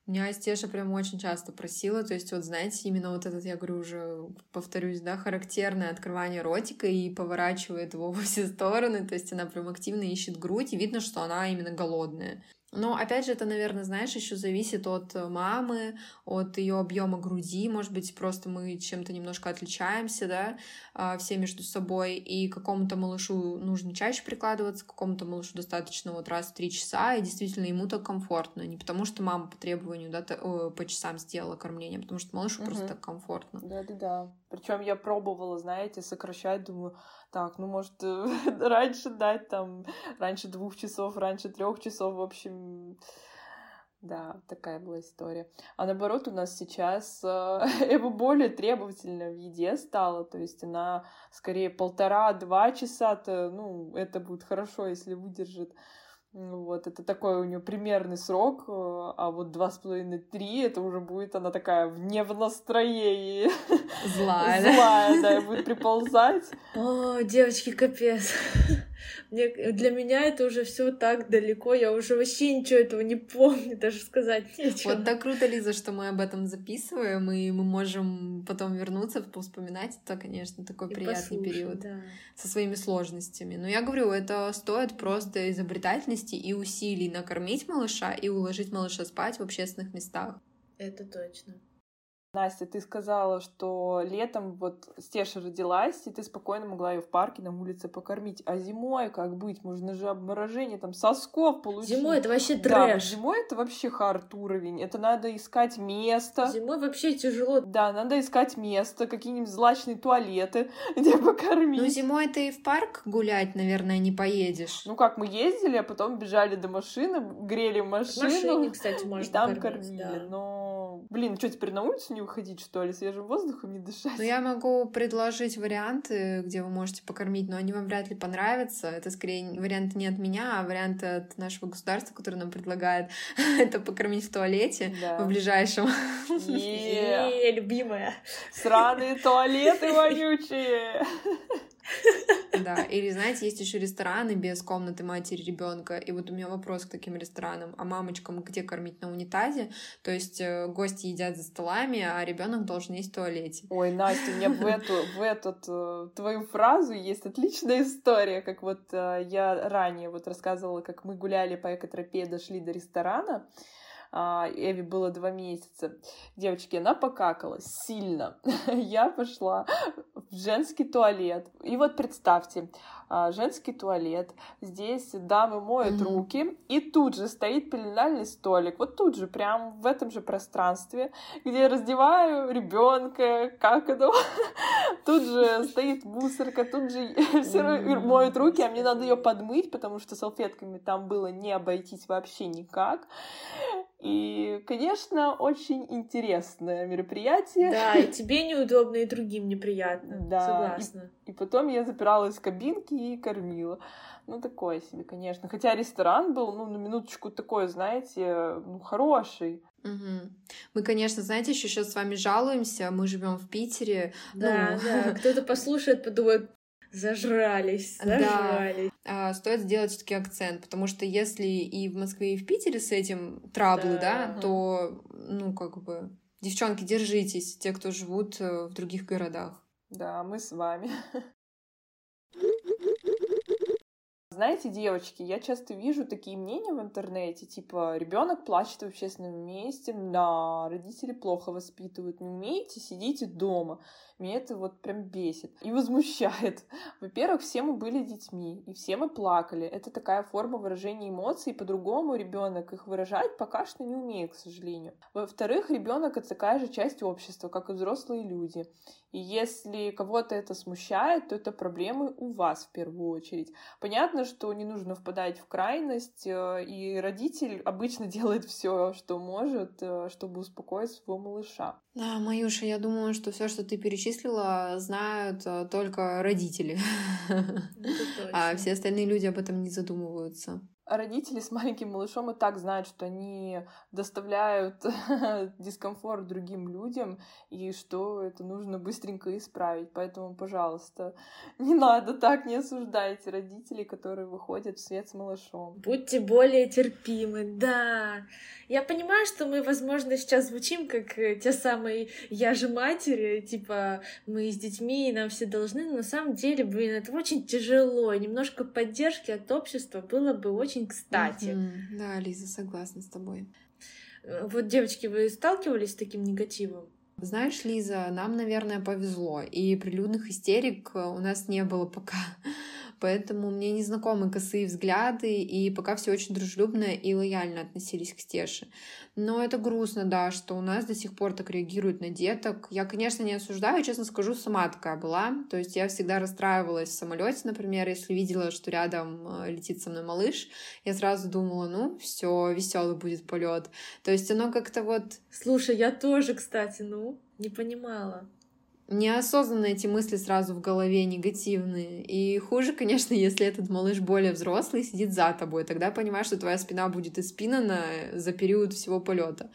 Speaker 1: Меня Стеша прям очень часто просила, то есть вот знаете, именно вот этот, я говорю уже, повторюсь, да, характерное открывание ротика и поворачивает его во все стороны, то есть она прям активно ищет грудь, и видно, что она именно голодная. Но опять же, это, наверное, знаешь, еще зависит от э, мамы, от ее объема груди. Может быть, просто мы чем-то немножко отличаемся, да, а, все между собой. И какому-то малышу нужно чаще прикладываться, какому-то малышу достаточно вот раз в три часа, и действительно ему так комфортно. Не потому что мама по требованию, да, по часам сделала кормление, а потому что малышу угу. просто так комфортно.
Speaker 2: Да-да-да. Причем я пробовала, знаете, сокращать, думаю, так, ну, может, раньше дать там, раньше двух часов, раньше трех часов, в общем, да, такая была история. А наоборот, у нас сейчас э, Эва более требовательна в еде стала, то есть она скорее полтора-два часа-то, ну, это будет хорошо, если выдержит. Вот, это такой у нее примерный срок, э, а вот два с половиной, три, это уже будет она такая не в настроении. Злая. Злая, да, и будет приползать.
Speaker 3: О, девочки, капец. Мне, для меня это уже все так далеко, я уже вообще ничего этого не помню, даже сказать нечего.
Speaker 1: Вот так круто, Лиза, что мы об этом записываем, и мы можем потом вернуться, вспоминать. Это, конечно, такой и приятный послушать, период да. со своими сложностями. Но я говорю, это стоит просто изобретательности и усилий накормить малыша и уложить малыша спать в общественных местах.
Speaker 3: Это точно.
Speaker 2: Настя, ты сказала, что летом вот Стеша родилась, и ты спокойно могла ее в парке на улице покормить. А зимой как быть? Можно же обморожение там сосков получить.
Speaker 3: Зимой это вообще трэш.
Speaker 2: Да, зимой это вообще хард уровень. Это надо искать место.
Speaker 3: Зимой вообще тяжело.
Speaker 2: Да, надо искать место, какие-нибудь злачные туалеты, где покормить.
Speaker 1: Ну зимой ты в парк гулять, наверное, не поедешь.
Speaker 2: Ну как, мы ездили, а потом бежали до машины, грели машину. В машине, кстати, можно И там кормить, кормили. Да. Но, блин, что, теперь на улицу не выходить, что ли, свежим воздухом не дышать?
Speaker 1: Ну, я могу предложить варианты, где вы можете покормить, но они вам вряд ли понравятся. Это скорее вариант не от меня, а вариант от нашего государства, который нам предлагает это покормить в туалете да. в ближайшем.
Speaker 3: Е, любимая.
Speaker 2: Сраные туалеты вонючие.
Speaker 1: Да, или, знаете, есть еще рестораны без комнаты матери ребенка. И вот у меня вопрос к таким ресторанам. А мамочкам где кормить на унитазе? То есть э, гости едят за столами, а ребенок должен есть в туалете.
Speaker 2: Ой, Настя, у меня в эту, в эту э, твою фразу есть отличная история, как вот э, я ранее вот рассказывала, как мы гуляли по экотропе, дошли до ресторана, Эви было два месяца. Девочки, она покакала сильно. Я пошла в женский туалет. И вот представьте, а, женский туалет. Здесь дамы моют руки, и тут же стоит пеленальный столик. Вот тут же, прям в этом же пространстве, где я раздеваю ребенка, как это. тут же стоит мусорка, тут же все моют руки, а мне надо ее подмыть, потому что салфетками там было не обойтись вообще никак. И, конечно, очень интересное мероприятие.
Speaker 3: Да, и тебе неудобно, и другим неприятно.
Speaker 2: да.
Speaker 3: согласна.
Speaker 2: И, и потом я запиралась в кабинке и кормила. Ну, такое себе, конечно. Хотя ресторан был, ну, на минуточку такой, знаете, ну, хороший.
Speaker 1: Угу. Мы, конечно, знаете, еще сейчас с вами жалуемся, мы живем в Питере.
Speaker 3: Да, ну... да. Кто-то послушает, подумает, зажрались, зажрались.
Speaker 1: Да. А, стоит сделать все-таки акцент, потому что если и в Москве, и в Питере с этим траблы, да, да ага. то, ну, как бы, девчонки, держитесь, те, кто живут э, в других городах.
Speaker 2: Да, мы с вами. Знаете, девочки, я часто вижу такие мнения в интернете, типа, ребенок плачет в общественном месте, да, родители плохо воспитывают, не умеете, сидите дома. Меня это вот прям бесит и возмущает. Во-первых, все мы были детьми, и все мы плакали. Это такая форма выражения эмоций, по-другому ребенок их выражать пока что не умеет, к сожалению. Во-вторых, ребенок это такая же часть общества, как и взрослые люди. И если кого-то это смущает, то это проблемы у вас в первую очередь. Понятно, что не нужно впадать в крайность, э, и родитель обычно делает все, что может, э, чтобы успокоить своего малыша.
Speaker 1: Да, Маюша, я думаю, что все, что ты перечислила, знают э, только родители. А все остальные люди об этом не задумываются
Speaker 2: родители с маленьким малышом и так знают, что они доставляют дискомфорт другим людям, и что это нужно быстренько исправить. Поэтому, пожалуйста, не надо так, не осуждайте родителей, которые выходят в свет с малышом.
Speaker 3: Будьте более терпимы, да. Я понимаю, что мы, возможно, сейчас звучим как э, те самые «я же матери», типа мы с детьми, и нам все должны, но на самом деле, блин, это очень тяжело. Немножко поддержки от общества было бы очень кстати.
Speaker 1: Mm-hmm. Да, Лиза, согласна с тобой.
Speaker 3: Э, вот, девочки, вы сталкивались с таким негативом?
Speaker 1: Знаешь, Лиза, нам, наверное, повезло, и прилюдных истерик э, у нас не было пока поэтому мне не знакомы косые взгляды, и пока все очень дружелюбно и лояльно относились к Стеше. Но это грустно, да, что у нас до сих пор так реагируют на деток. Я, конечно, не осуждаю, честно скажу, сама такая была. То есть я всегда расстраивалась в самолете, например, если видела, что рядом э, летит со мной малыш, я сразу думала, ну, все, веселый будет полет. То есть оно как-то вот...
Speaker 3: Слушай, я тоже, кстати, ну, не понимала
Speaker 1: неосознанно эти мысли сразу в голове негативные. И хуже, конечно, если этот малыш более взрослый сидит за тобой. Тогда понимаешь, что твоя спина будет испинана за период всего полета.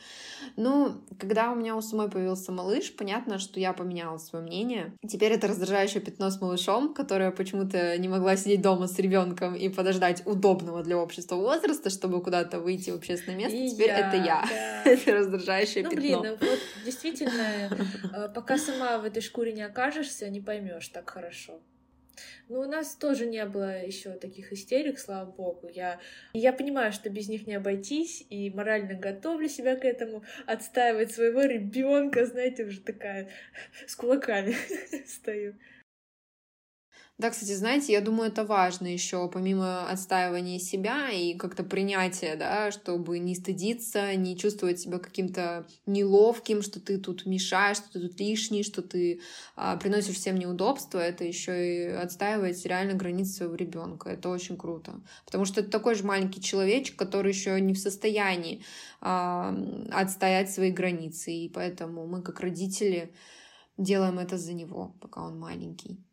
Speaker 1: Ну, когда у меня у самой появился малыш, понятно, что я поменяла свое мнение. Теперь это раздражающее пятно с малышом, которое почему-то не могла сидеть дома с ребенком и подождать удобного для общества возраста, чтобы куда-то выйти в общественное место. И Теперь я, это я. Да. это раздражающее
Speaker 3: ну,
Speaker 1: пятно.
Speaker 3: Блин, вот действительно, э, пока сама в этой шкуре не окажешься, не поймешь так хорошо. Ну, у нас тоже не было еще таких истерик, слава богу. Я, я понимаю, что без них не обойтись, и морально готовлю себя к этому, отстаивать своего ребенка, знаете, уже такая с кулаками стою.
Speaker 1: Да, кстати, знаете, я думаю, это важно еще, помимо отстаивания себя и как-то принятия, да, чтобы не стыдиться, не чувствовать себя каким-то неловким, что ты тут мешаешь, что ты тут лишний, что ты а, приносишь всем неудобства, это еще и отстаивать реально границы своего ребенка. Это очень круто. Потому что это такой же маленький человечек, который еще не в состоянии а, отстоять свои границы. И поэтому мы, как родители, делаем это за него, пока он маленький.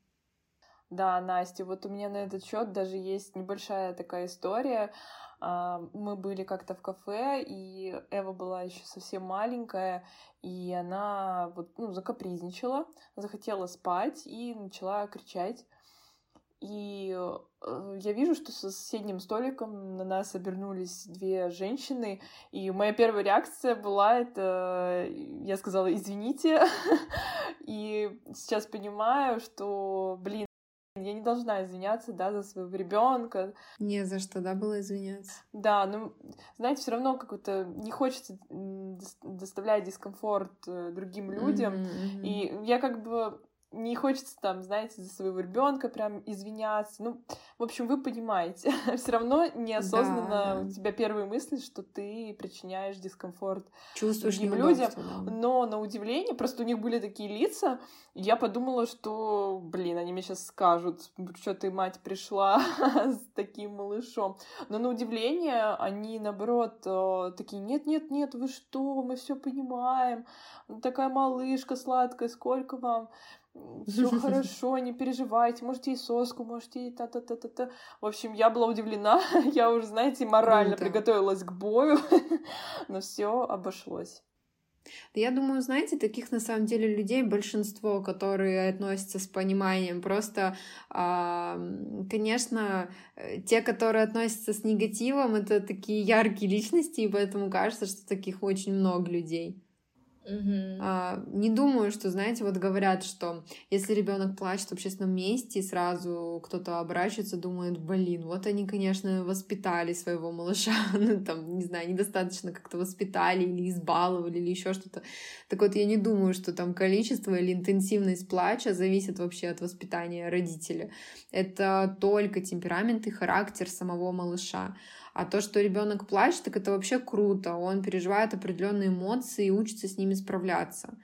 Speaker 2: Да, Настя, вот у меня на этот счет даже есть небольшая такая история. А, мы были как-то в кафе, и Эва была еще совсем маленькая, и она вот, ну, закапризничала, захотела спать и начала кричать. И э, я вижу, что со соседним столиком на нас обернулись две женщины, и моя первая реакция была это, я сказала, извините, и сейчас понимаю, что, блин, я не должна извиняться, да, за своего ребенка.
Speaker 1: Не за что, да, было извиняться.
Speaker 2: Да, ну, знаете, все равно как-то не хочется доставлять дискомфорт э, другим людям. Mm-hmm, mm-hmm. И я как бы не хочется там, знаете, за своего ребенка прям извиняться. Ну, в общем, вы понимаете. Все равно неосознанно да, у тебя первые мысли, что ты причиняешь дискомфорт Чувствуешь другим людям. Да. Но на удивление, просто у них были такие лица, и я подумала, что, блин, они мне сейчас скажут, что ты, мать, пришла с таким малышом. Но на удивление они, наоборот, э, такие, нет-нет-нет, вы что, мы все понимаем, такая малышка сладкая, сколько вам? Все хорошо, не переживайте, можете и соску, можете и та-та-та-та-та. В общем, я была удивлена, я уже, знаете, морально Круто. приготовилась к бою, но все обошлось.
Speaker 1: Я думаю, знаете, таких на самом деле людей большинство, которые относятся с пониманием. Просто, конечно, э, те, которые относятся с негативом, это такие яркие личности, и поэтому кажется, что таких очень много людей.
Speaker 3: Угу.
Speaker 1: А, не думаю, что, знаете, вот говорят, что если ребенок плачет в общественном месте, сразу кто-то оборачивается, думает, блин, вот они, конечно, воспитали своего малыша, ну там, не знаю, недостаточно как-то воспитали или избаловали или еще что-то. Так вот, я не думаю, что там количество или интенсивность плача зависит вообще от воспитания родителя. Это только темперамент и характер самого малыша. А то, что ребенок плачет, так это вообще круто. Он переживает определенные эмоции и учится с ними справляться.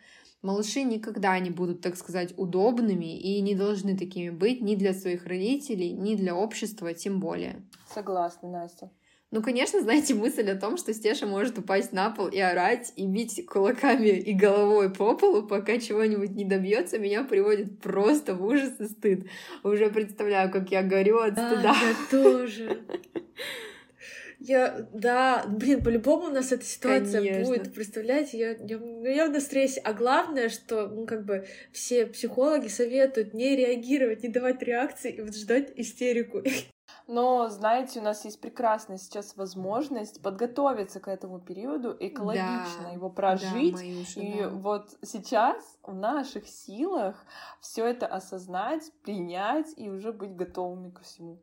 Speaker 1: Малыши никогда не будут, так сказать, удобными и не должны такими быть ни для своих родителей, ни для общества, тем более.
Speaker 2: Согласна, Настя.
Speaker 1: Ну, конечно, знаете, мысль о том, что Стеша может упасть на пол и орать, и бить кулаками и головой по полу, пока чего-нибудь не добьется, меня приводит просто в ужас и стыд. Уже представляю, как я горю от стыда. Да,
Speaker 3: я тоже. Я, да, блин, по-любому у нас эта ситуация Конечно. будет, представляете, я, я, ну, я на стрессе. А главное, что, ну, как бы, все психологи советуют не реагировать, не давать реакции и вот ждать истерику.
Speaker 2: Но, знаете, у нас есть прекрасная сейчас возможность подготовиться к этому периоду, экологично да, его прожить. Да, Маюша, и да. вот сейчас в наших силах все это осознать, принять и уже быть готовыми ко всему.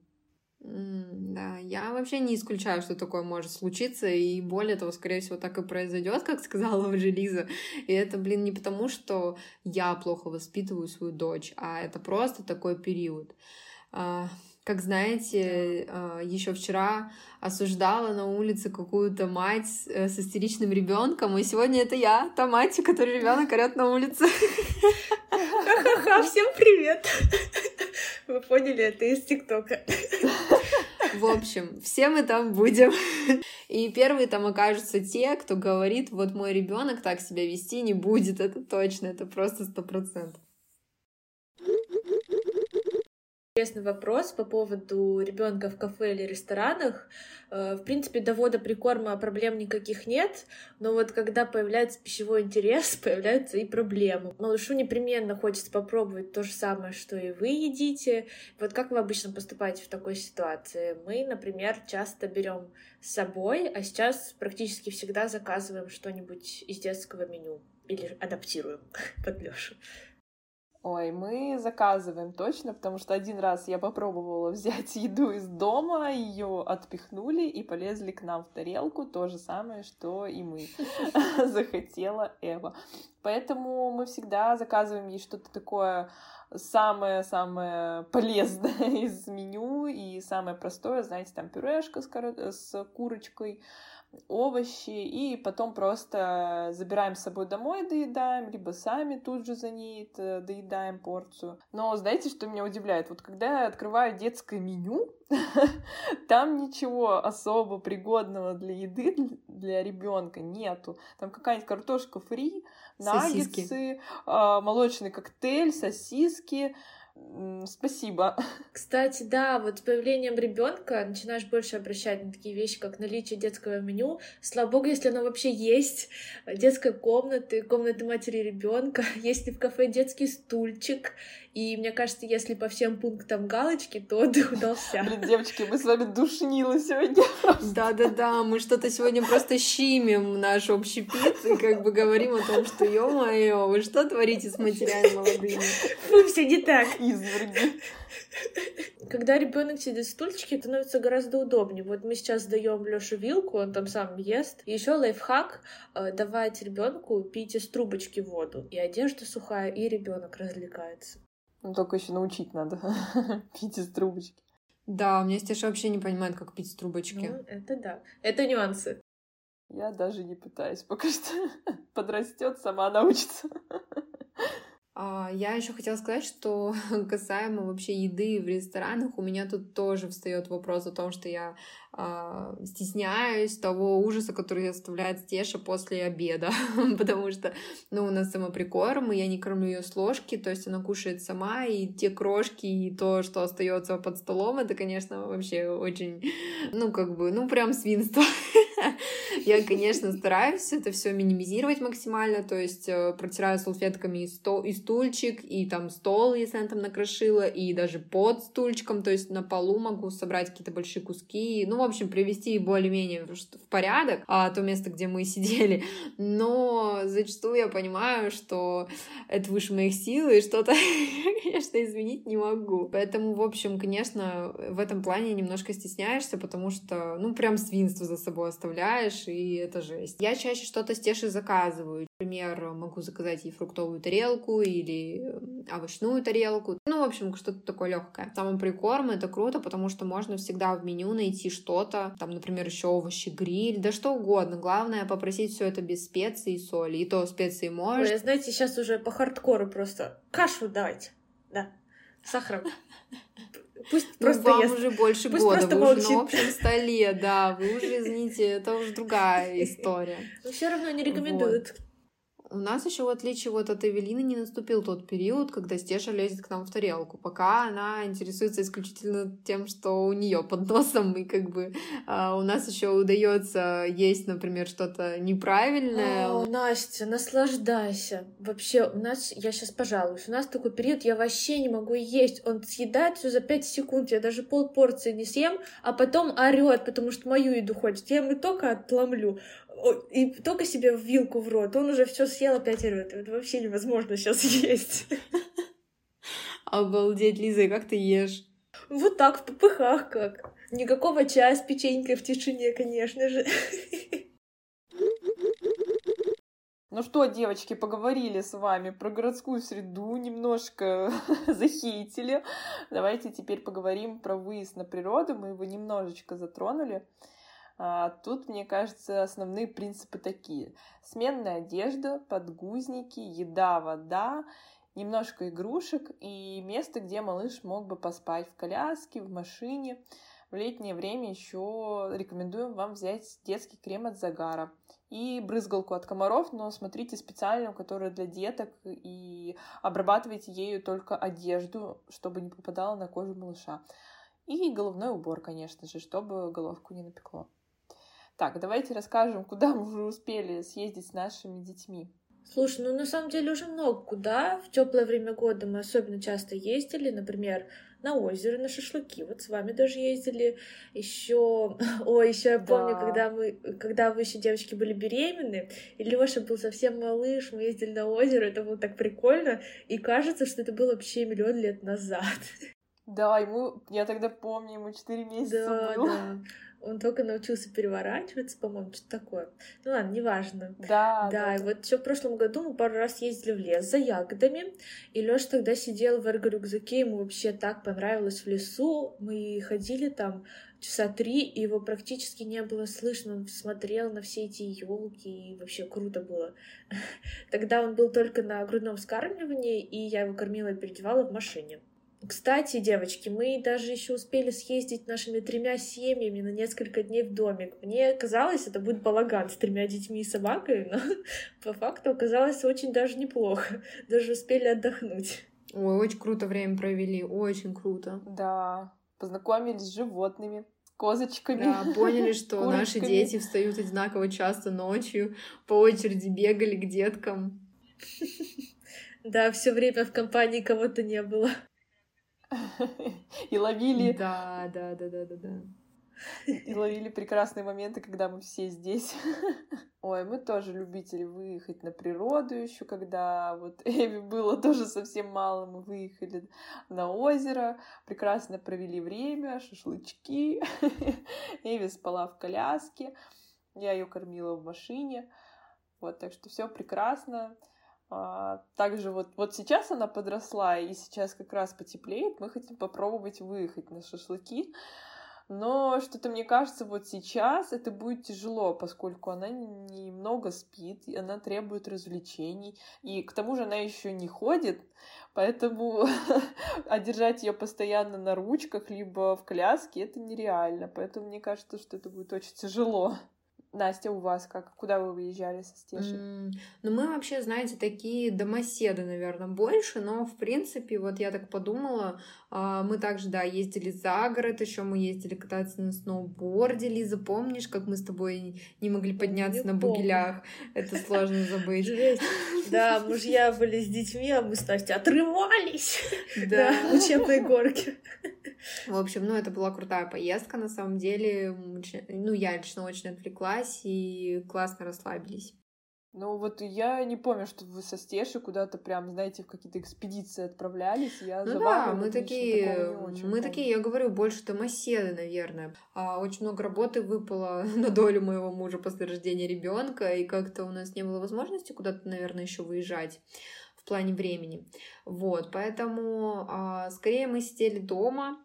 Speaker 1: Да, я вообще не исключаю, что такое может случиться, и более того, скорее всего, так и произойдет, как сказала уже Лиза. И это, блин, не потому, что я плохо воспитываю свою дочь, а это просто такой период. А, как знаете, а, еще вчера осуждала на улице какую-то мать э, с истеричным ребенком, и сегодня это я, та мать, которой ребенок орет на улице.
Speaker 3: Ха-ха-ха, всем привет! Вы поняли, это из ТикТока.
Speaker 1: В общем, все мы там будем. И первые там окажутся те, кто говорит, вот мой ребенок так себя вести не будет. Это точно, это просто сто процентов.
Speaker 3: Интересный вопрос по поводу ребенка в кафе или ресторанах. Э, в принципе, до вода прикорма проблем никаких нет, но вот когда появляется пищевой интерес, появляются и проблемы. Малышу непременно хочется попробовать то же самое, что и вы едите. Вот как вы обычно поступаете в такой ситуации? Мы, например, часто берем с собой, а сейчас практически всегда заказываем что-нибудь из детского меню или адаптируем под Лёшу.
Speaker 2: Ой, мы заказываем точно, потому что один раз я попробовала взять еду из дома, ее отпихнули и полезли к нам в тарелку, то же самое, что и мы захотела Эва. Поэтому мы всегда заказываем ей что-то такое самое-самое полезное из меню и самое простое, знаете, там пюрешка с, с курочкой, овощи, и потом просто забираем с собой домой, доедаем, либо сами тут же за ней доедаем порцию. Но знаете, что меня удивляет? Вот когда я открываю детское меню, там ничего особо пригодного для еды для ребенка нету. Там какая-нибудь картошка фри, наггетсы, а, молочный коктейль, сосиски, Спасибо.
Speaker 3: Кстати, да, вот с появлением ребенка начинаешь больше обращать на такие вещи, как наличие детского меню. Слава богу, если оно вообще есть. Детской комнаты, комнаты матери ребенка, есть ли в кафе детский стульчик, и мне кажется, если по всем пунктам галочки, то отдых удался.
Speaker 2: Блин, девочки, мы с вами душнило сегодня.
Speaker 1: Да-да-да, мы что-то сегодня просто щимим наш общий пит и как бы говорим о том, что, ё-моё, вы что творите с матерями молодыми?
Speaker 3: Вы все не так.
Speaker 2: Изверги.
Speaker 3: Когда ребенок сидит в стульчике, становится гораздо удобнее. Вот мы сейчас даем Лёше вилку, он там сам ест. Еще лайфхак э, давать ребенку пить из трубочки воду. И одежда сухая, и ребенок развлекается.
Speaker 2: Ну, только еще научить надо пить из трубочки.
Speaker 1: Да, у меня Стеша вообще не понимает, как пить из трубочки.
Speaker 3: Ну, это да. Это нюансы.
Speaker 2: Я даже не пытаюсь, пока что подрастет, сама научится.
Speaker 1: А, я еще хотела сказать, что касаемо вообще еды в ресторанах, у меня тут тоже встает вопрос о том, что я э, стесняюсь того ужаса, который оставляет Стеша после обеда, потому что, ну, у нас самоприкорм, и я не кормлю ее с ложки, то есть она кушает сама, и те крошки, и то, что остается под столом, это, конечно, вообще очень, ну, как бы, ну, прям свинство. Я, конечно, стараюсь это все минимизировать максимально, то есть э, протираю салфетками и, стол, и стульчик, и там стол, если она там накрошила, и даже под стульчиком, то есть на полу могу собрать какие-то большие куски, ну, в общем, привести более-менее в порядок а, то место, где мы сидели. Но зачастую я понимаю, что это выше моих сил, и что-то, конечно, изменить не могу. Поэтому, в общем, конечно, в этом плане немножко стесняешься, потому что, ну, прям свинство за собой оставляешь, и это жесть. Я чаще что-то с Тешей заказываю. Например, могу заказать ей фруктовую тарелку или овощную тарелку. Ну, в общем, что-то такое легкое. Самый прикорм это круто, потому что можно всегда в меню найти что-то. Там, например, еще овощи, гриль, да что угодно. Главное попросить все это без специй и соли. И то специи можешь.
Speaker 3: Ой, знаете, сейчас уже по хардкору просто кашу давайте. Да. Сахаром.
Speaker 1: Пусть ну, просто вам уже больше Пусть года, вы молчит. уже на общем столе, да, вы уже, извините, это уже другая история.
Speaker 3: Но все равно не рекомендуют. Вот.
Speaker 1: У нас еще, в отличие вот от Эвелины, не наступил тот период, когда Стеша лезет к нам в тарелку. Пока она интересуется исключительно тем, что у нее под носом, и как бы а, у нас еще удается есть, например, что-то неправильное.
Speaker 3: О, Настя, наслаждайся. Вообще, у нас, я сейчас пожалуюсь, у нас такой период, я вообще не могу есть. Он съедает все за 5 секунд, я даже пол порции не съем, а потом орет, потому что мою еду хочет. Я ему только отломлю и только себе в вилку в рот, он уже все съел, опять рвет. Это вообще невозможно сейчас есть.
Speaker 1: Обалдеть, Лиза, как ты ешь?
Speaker 3: Вот так, в попыхах как. Никакого чая с печенькой в тишине, конечно же.
Speaker 2: Ну что, девочки, поговорили с вами про городскую среду, немножко захейтили. Давайте теперь поговорим про выезд на природу. Мы его немножечко затронули. А, тут, мне кажется, основные принципы такие. Сменная одежда, подгузники, еда, вода, немножко игрушек и место, где малыш мог бы поспать в коляске, в машине. В летнее время еще рекомендуем вам взять детский крем от загара и брызгалку от комаров, но смотрите специальную, которая для деток, и обрабатывайте ею только одежду, чтобы не попадала на кожу малыша. И головной убор, конечно же, чтобы головку не напекло. Так, давайте расскажем, куда мы уже успели съездить с нашими детьми.
Speaker 3: Слушай, ну на самом деле уже много куда. В теплое время года мы особенно часто ездили, например, на озеро, на шашлыки. Вот с вами даже ездили. Еще, ой, еще я помню, да. когда мы, когда вы еще девочки были беременны, и Леша был совсем малыш, мы ездили на озеро, это было так прикольно, и кажется, что это было вообще миллион лет назад.
Speaker 2: Да, ему, я тогда помню, ему 4 месяца да, было. Да.
Speaker 3: Он только научился переворачиваться, по-моему, что-то такое. Ну ладно, неважно.
Speaker 2: Да,
Speaker 3: да. Да, и вот еще в прошлом году мы пару раз ездили в лес за ягодами, и Лёша тогда сидел в эрго-рюкзаке, ему вообще так понравилось в лесу. Мы ходили там часа три, и его практически не было слышно. Он смотрел на все эти елки, и вообще круто было. Тогда он был только на грудном вскармливании, и я его кормила и переодевала в машине. Кстати, девочки, мы даже еще успели съездить нашими тремя семьями на несколько дней в домик. Мне казалось, это будет балаган с тремя детьми и собакой, но по факту оказалось очень даже неплохо. Даже успели отдохнуть.
Speaker 1: Ой, очень круто время провели, очень круто.
Speaker 2: Да, познакомились с животными, козочками.
Speaker 1: Да, поняли, что наши дети встают одинаково часто ночью, по очереди бегали к деткам.
Speaker 3: Да, все время в компании кого-то не было.
Speaker 2: И ловили...
Speaker 1: Да, да, да, да, да, да.
Speaker 2: И ловили прекрасные моменты, когда мы все здесь. Ой, мы тоже любители выехать на природу еще, когда вот Эви было тоже совсем мало, мы выехали на озеро, прекрасно провели время, шашлычки. Эви спала в коляске, я ее кормила в машине. Вот, так что все прекрасно. А, также вот, вот сейчас она подросла, и сейчас как раз потеплеет, мы хотим попробовать выехать на шашлыки. Но что-то мне кажется, вот сейчас это будет тяжело, поскольку она немного спит, она требует развлечений, и к тому же она еще не ходит, поэтому одержать ее постоянно на ручках либо в коляске это нереально, поэтому мне кажется, что это будет очень тяжело. Настя, у вас как? Куда вы выезжали со Стешей?
Speaker 1: Mm, ну, мы вообще, знаете, такие домоседы, наверное, больше, но, в принципе, вот я так подумала, мы также, да, ездили за город, еще мы ездили кататься на сноуборде. Лиза, помнишь, как мы с тобой не могли подняться на бугелях? Это сложно забыть.
Speaker 3: Да, мужья были с детьми, а мы с Настей отрывались да. на учебной горке.
Speaker 1: В общем, ну, это была крутая поездка, на самом деле. Ну, я лично очень отвлеклась и классно расслабились.
Speaker 2: Ну вот я не помню, что вы со Стешей куда-то прям, знаете, в какие-то экспедиции отправлялись. Я
Speaker 1: ну да, мы такие, мы помню. такие, я говорю, больше домоседы, наверное. А очень много работы выпало на долю моего мужа после рождения ребенка, и как-то у нас не было возможности куда-то, наверное, еще выезжать в плане времени. Вот, поэтому а, скорее мы сидели дома,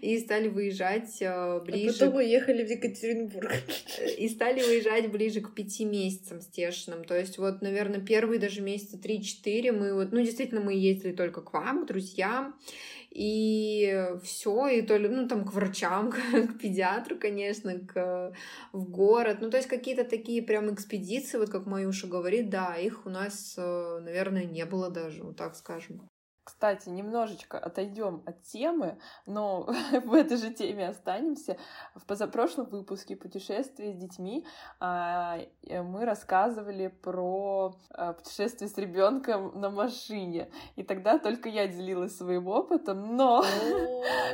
Speaker 1: и стали выезжать э, ближе.
Speaker 3: А потом уехали в Екатеринбург.
Speaker 1: И стали выезжать ближе к пяти месяцам стешным. То есть вот, наверное, первые даже месяца три-четыре мы вот, ну, действительно, мы ездили только к вам, к друзьям, и все, и то ли, ну, там, к врачам, к, к педиатру, конечно, к, в город. Ну, то есть какие-то такие прям экспедиции, вот как Маюша говорит, да, их у нас, э, наверное, не было даже, вот так скажем.
Speaker 2: Кстати, немножечко отойдем от темы, но в этой же теме останемся. В позапрошлом выпуске «Путешествие с детьми» а, мы рассказывали про а, путешествие с ребенком на машине. И тогда только я делилась своим опытом, но...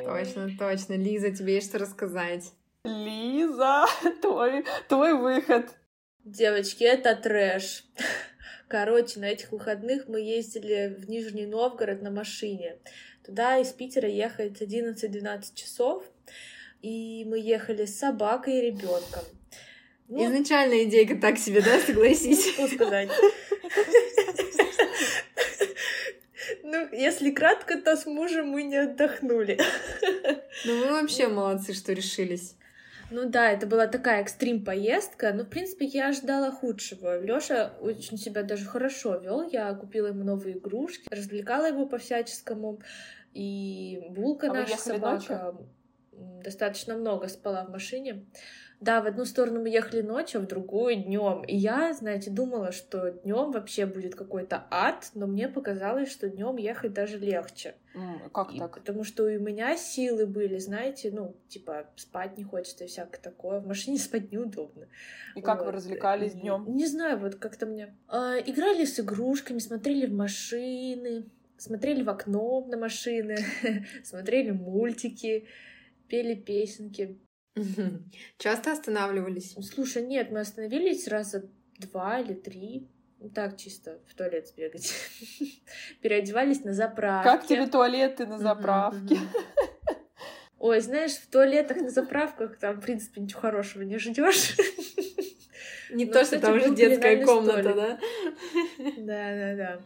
Speaker 1: Точно, точно. Лиза, тебе есть что рассказать.
Speaker 2: Лиза, твой, твой выход.
Speaker 3: Девочки, это трэш. Короче, на этих выходных мы ездили в Нижний Новгород на машине. Туда из Питера ехать 11-12 часов. И мы ехали с собакой и ребенком.
Speaker 1: Ну, Изначально идейка так себе, да, согласись?
Speaker 3: Что сказать? Ну, если кратко, то с мужем мы не отдохнули.
Speaker 1: Ну, вы вообще молодцы, что решились.
Speaker 3: Ну да, это была такая экстрим-поездка, но, в принципе, я ожидала худшего. Лёша очень себя даже хорошо вел. Я купила ему новые игрушки, развлекала его по-всяческому. И Булка а наша собака ночью? достаточно много спала в машине. Да, в одну сторону мы ехали ночью, а в другую днем. И я, знаете, думала, что днем вообще будет какой-то ад, но мне показалось, что днем ехать даже легче.
Speaker 2: Mm, как и, так?
Speaker 3: Потому что у меня силы были, знаете, ну, типа, спать не хочется и всякое такое. В машине спать неудобно.
Speaker 2: И как вот. вы развлекались днем?
Speaker 3: Не знаю, вот как-то мне. А, играли с игрушками, смотрели в машины, смотрели в окно на машины, смотрели мультики, пели песенки.
Speaker 1: Часто останавливались?
Speaker 3: Слушай, нет, мы остановились раза два или три. Так, чисто в туалет сбегать. Переодевались на заправке.
Speaker 2: Как тебе туалеты на заправке?
Speaker 3: Ой, знаешь, в туалетах на заправках там, в принципе, ничего хорошего не ждешь.
Speaker 1: Не то, что там уже детская комната, да?
Speaker 3: Да, да, да.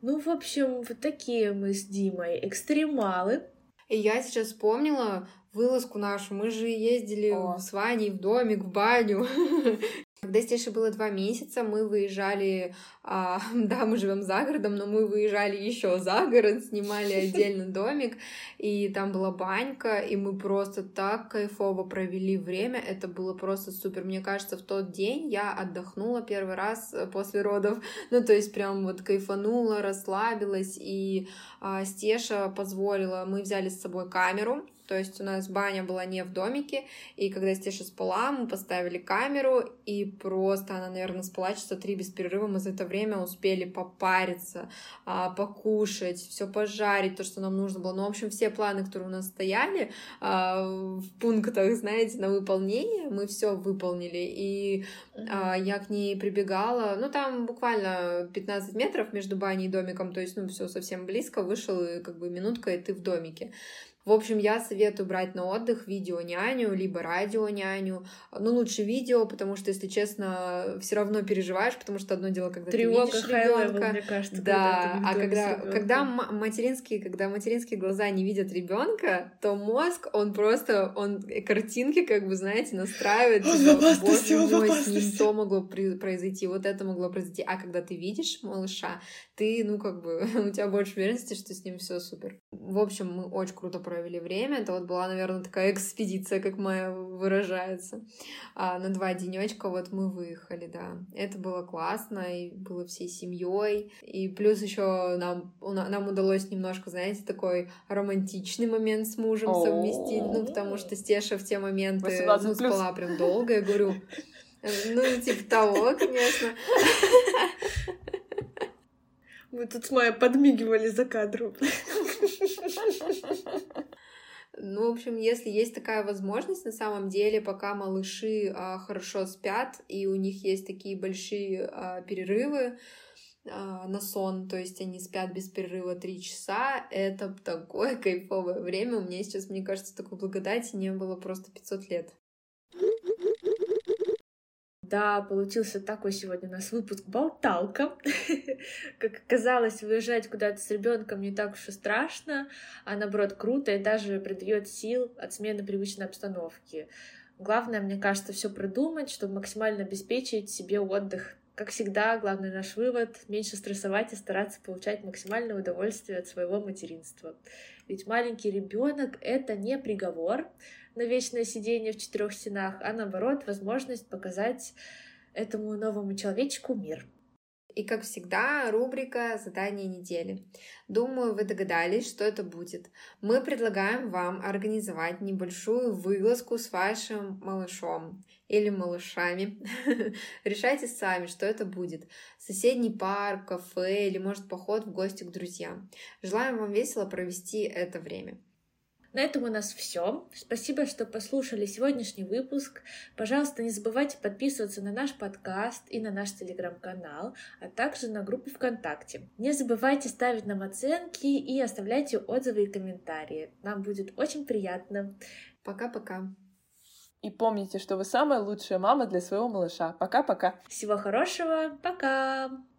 Speaker 3: Ну, в общем, вот такие мы с Димой экстремалы.
Speaker 1: И я сейчас вспомнила, вылазку нашу. Мы же ездили О. с Ваней в домик, в баню. Когда Стеше было два месяца, мы выезжали, а, да, мы живем за городом, но мы выезжали еще за город, снимали отдельно домик, и там была банька, и мы просто так кайфово провели время, это было просто супер. Мне кажется, в тот день я отдохнула первый раз э, после родов, ну, то есть прям вот кайфанула, расслабилась, и а, Стеша позволила, мы взяли с собой камеру, то есть у нас баня была не в домике, и когда Стеша спала, мы поставили камеру, и просто она, наверное, спала часа три без перерыва. Мы за это время успели попариться, а, покушать, все пожарить, то, что нам нужно было. Ну, в общем, все планы, которые у нас стояли а, в пунктах, знаете, на выполнение, мы все выполнили. И а, я к ней прибегала, ну, там буквально 15 метров между баней и домиком, то есть, ну, все совсем близко, вышел, и как бы минутка, и ты в домике. В общем, я советую брать на отдых видео-няню, либо радио-няню. Ну, лучше видео, потому что, если честно, все равно переживаешь, потому что одно дело, когда Тревога, ты видишь ребенка. Мне кажется, да, когда а когда, когда материнские, когда материнские глаза не видят ребенка, то мозг, он просто, он картинки, как бы, знаете, настраивает. Типа, Боже мой, с ним то могло произойти, вот это могло произойти. А когда ты видишь малыша, ты, ну, как бы, у тебя больше уверенности, что с ним все супер. В общем, мы очень круто провели время. Это вот была, наверное, такая экспедиция, как моя выражается. А, на два денечка вот мы выехали, да. Это было классно, и было всей семьей. И плюс еще нам, нам удалось немножко, знаете, такой романтичный момент с мужем совместить. Ну, потому что Стеша в те моменты ну, спала прям долго. Я говорю, ну, типа того, конечно.
Speaker 3: Мы тут с Майей подмигивали за кадром.
Speaker 1: Ну, в общем, если есть такая возможность, на самом деле, пока малыши а, хорошо спят, и у них есть такие большие а, перерывы а, на сон, то есть они спят без перерыва три часа, это такое кайфовое время. У меня сейчас, мне кажется, такой благодати не было просто 500 лет.
Speaker 3: Да, получился такой сегодня у нас выпуск болталка. как оказалось, выезжать куда-то с ребенком не так уж и страшно, а наоборот круто и даже придает сил от смены привычной обстановки. Главное, мне кажется, все продумать, чтобы максимально обеспечить себе отдых. Как всегда, главный наш вывод — меньше стрессовать и стараться получать максимальное удовольствие от своего материнства. Ведь маленький ребенок — это не приговор, на вечное сидение в четырех стенах, а наоборот возможность показать этому новому человечку мир.
Speaker 1: И, как всегда, рубрика «Задание недели». Думаю, вы догадались, что это будет. Мы предлагаем вам организовать небольшую вылазку с вашим малышом или малышами. Решайте сами, что это будет. Соседний парк, кафе или, может, поход в гости к друзьям. Желаем вам весело провести это время.
Speaker 3: На этом у нас все. Спасибо, что послушали сегодняшний выпуск. Пожалуйста, не забывайте подписываться на наш подкаст и на наш телеграм-канал, а также на группу ВКонтакте. Не забывайте ставить нам оценки и оставляйте отзывы и комментарии. Нам будет очень приятно.
Speaker 1: Пока-пока.
Speaker 2: И помните, что вы самая лучшая мама для своего малыша. Пока-пока.
Speaker 3: Всего хорошего. Пока.